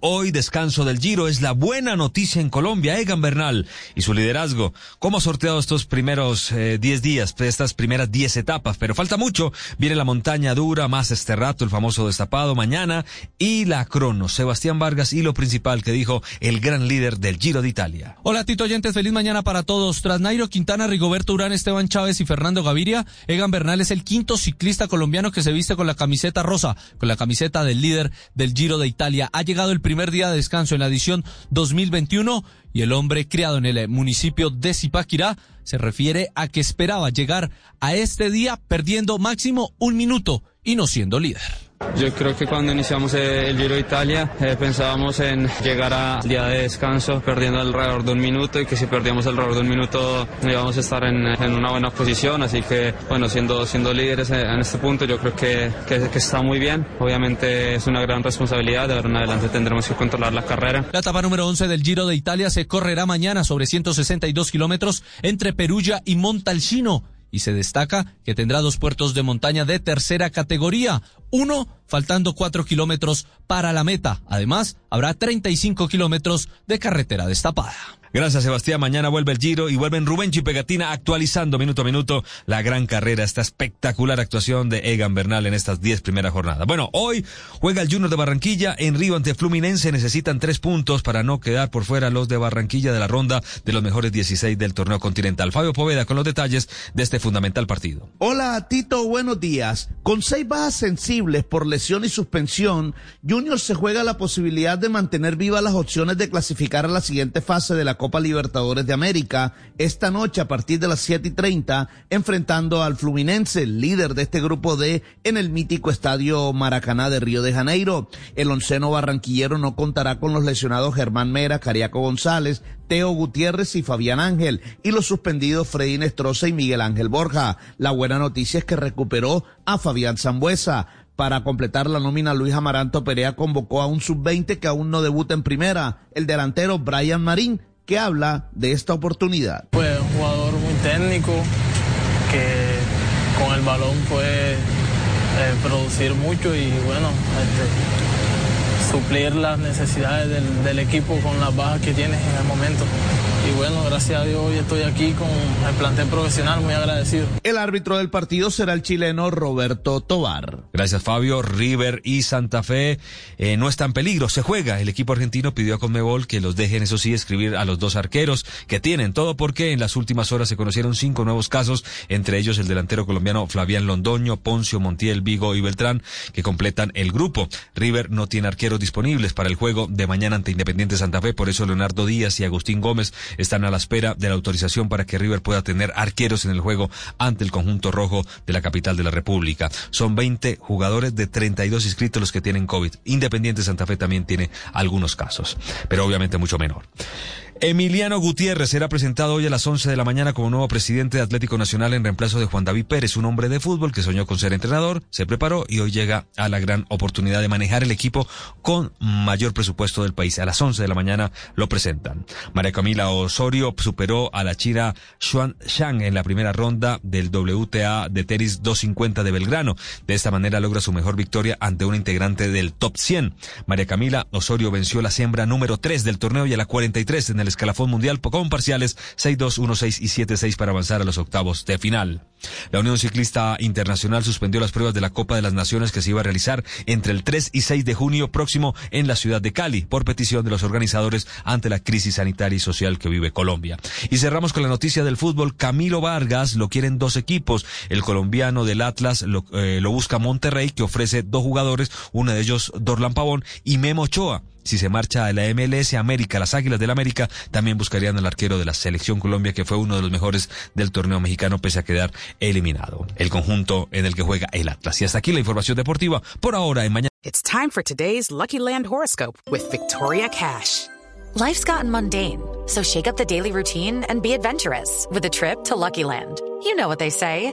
Hoy descanso del Giro es la buena noticia en Colombia, Egan Bernal y su liderazgo. ¿Cómo ha sorteado estos primeros 10 eh, días, estas primeras 10 etapas? Pero falta mucho. Viene la montaña dura, más este rato, el famoso destapado mañana y la crono. Sebastián Vargas y lo principal que dijo el gran líder del Giro de Italia. Hola Tito Oyentes, feliz mañana para todos. Tras Nairo Quintana, Rigoberto Urán, Esteban Chávez y Fernando Gaviria, Egan Bernal es el quinto ciclista colombiano que se viste con la camiseta rosa, con la camiseta del líder del Giro de Italia. Ha llegado el primer día de descanso en la edición 2021 y el hombre criado en el municipio de Zipaquirá se refiere a que esperaba llegar a este día perdiendo máximo un minuto y no siendo líder. Yo creo que cuando iniciamos el Giro de Italia eh, pensábamos en llegar al día de descanso perdiendo alrededor de un minuto y que si perdíamos alrededor de un minuto íbamos a estar en, una buena posición. Así que, bueno, siendo, siendo líderes en este punto yo creo que, que, está muy bien. Obviamente es una gran responsabilidad. De ahora en adelante tendremos que controlar la carrera. La etapa número 11 del Giro de Italia se correrá mañana sobre 162 kilómetros entre Perugia y Montalcino y se destaca que tendrá dos puertos de montaña de tercera categoría, uno faltando cuatro kilómetros para la meta. Además, habrá 35 kilómetros de carretera destapada. Gracias, Sebastián. Mañana vuelve el Giro y vuelven Rubén Chipegatina actualizando minuto a minuto la gran carrera, esta espectacular actuación de Egan Bernal en estas diez primeras jornadas. Bueno, hoy juega el Junior de Barranquilla en Río ante Fluminense. Necesitan tres puntos para no quedar por fuera los de Barranquilla de la ronda de los mejores 16 del torneo continental. Fabio Poveda con los detalles de este fundamental partido. Hola, Tito. Buenos días. Con seis bajas sensibles por lesión y suspensión, Junior se juega la posibilidad de mantener vivas las opciones de clasificar a la siguiente fase de la Copa Libertadores de América esta noche a partir de las 7 y 30, enfrentando al Fluminense, líder de este grupo D, en el mítico estadio Maracaná de Río de Janeiro. El onceno barranquillero no contará con los lesionados Germán Mera, Cariaco González, Teo Gutiérrez y Fabián Ángel, y los suspendidos Freddy Nestroza y Miguel Ángel Borja. La buena noticia es que recuperó a Fabián Zambuesa. Para completar la nómina, Luis Amaranto Perea convocó a un sub-20 que aún no debuta en primera, el delantero Brian Marín, habla de esta oportunidad. Pues un jugador muy técnico que con el balón puede eh, producir mucho y bueno, este, suplir las necesidades del, del equipo con las bajas que tienes en el momento y bueno, gracias a Dios hoy estoy aquí con el plantel profesional, muy agradecido. El árbitro del partido será el chileno Roberto Tobar. Gracias Fabio, River y Santa Fe eh, no está en peligro, se juega. El equipo argentino pidió a Conmebol que los dejen, eso sí, escribir a los dos arqueros que tienen todo porque en las últimas horas se conocieron cinco nuevos casos, entre ellos el delantero colombiano Flavián Londoño, Poncio, Montiel, Vigo y Beltrán, que completan el grupo. River no tiene arqueros disponibles para el juego de mañana ante Independiente Santa Fe, por eso Leonardo Díaz y Agustín Gómez están a la espera de la autorización para que River pueda tener arqueros en el juego ante el conjunto rojo de la capital de la República. Son 20 jugadores de 32 inscritos los que tienen COVID. Independiente Santa Fe también tiene algunos casos, pero obviamente mucho menor. Emiliano Gutiérrez será presentado hoy a las 11 de la mañana como nuevo presidente de Atlético Nacional en reemplazo de Juan David Pérez, un hombre de fútbol que soñó con ser entrenador, se preparó y hoy llega a la gran oportunidad de manejar el equipo con mayor presupuesto del país. A las 11 de la mañana lo presentan. María Camila Osorio superó a la china Xuan Shang en la primera ronda del WTA de tenis 250 de Belgrano. De esta manera logra su mejor victoria ante una integrante del top 100. María Camila Osorio venció la siembra número 3 del torneo y a la 43 en el escalafón mundial con parciales 6-2, 1-6 y 7-6 para avanzar a los octavos de final. La Unión Ciclista Internacional suspendió las pruebas de la Copa de las Naciones que se iba a realizar entre el 3 y 6 de junio próximo en la ciudad de Cali por petición de los organizadores ante la crisis sanitaria y social que vive Colombia. Y cerramos con la noticia del fútbol. Camilo Vargas lo quieren dos equipos. El colombiano del Atlas lo, eh, busca Monterrey que ofrece dos jugadores, uno de ellos Dorlan Pavón y Memo Ochoa. Si se marcha a la MLS América, las Águilas del América también buscarían al arquero de la Selección Colombia, que fue uno de los mejores del torneo mexicano, pese a quedar eliminado. El conjunto en el que juega el Atlas. Y hasta aquí la información deportiva. Por ahora, en mañana. It's time for today's Lucky Land horoscope with Victoria Cash. Life's gotten mundane, so shake up the daily routine and be adventurous with a trip to Lucky Land. You know what they say.